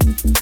thank you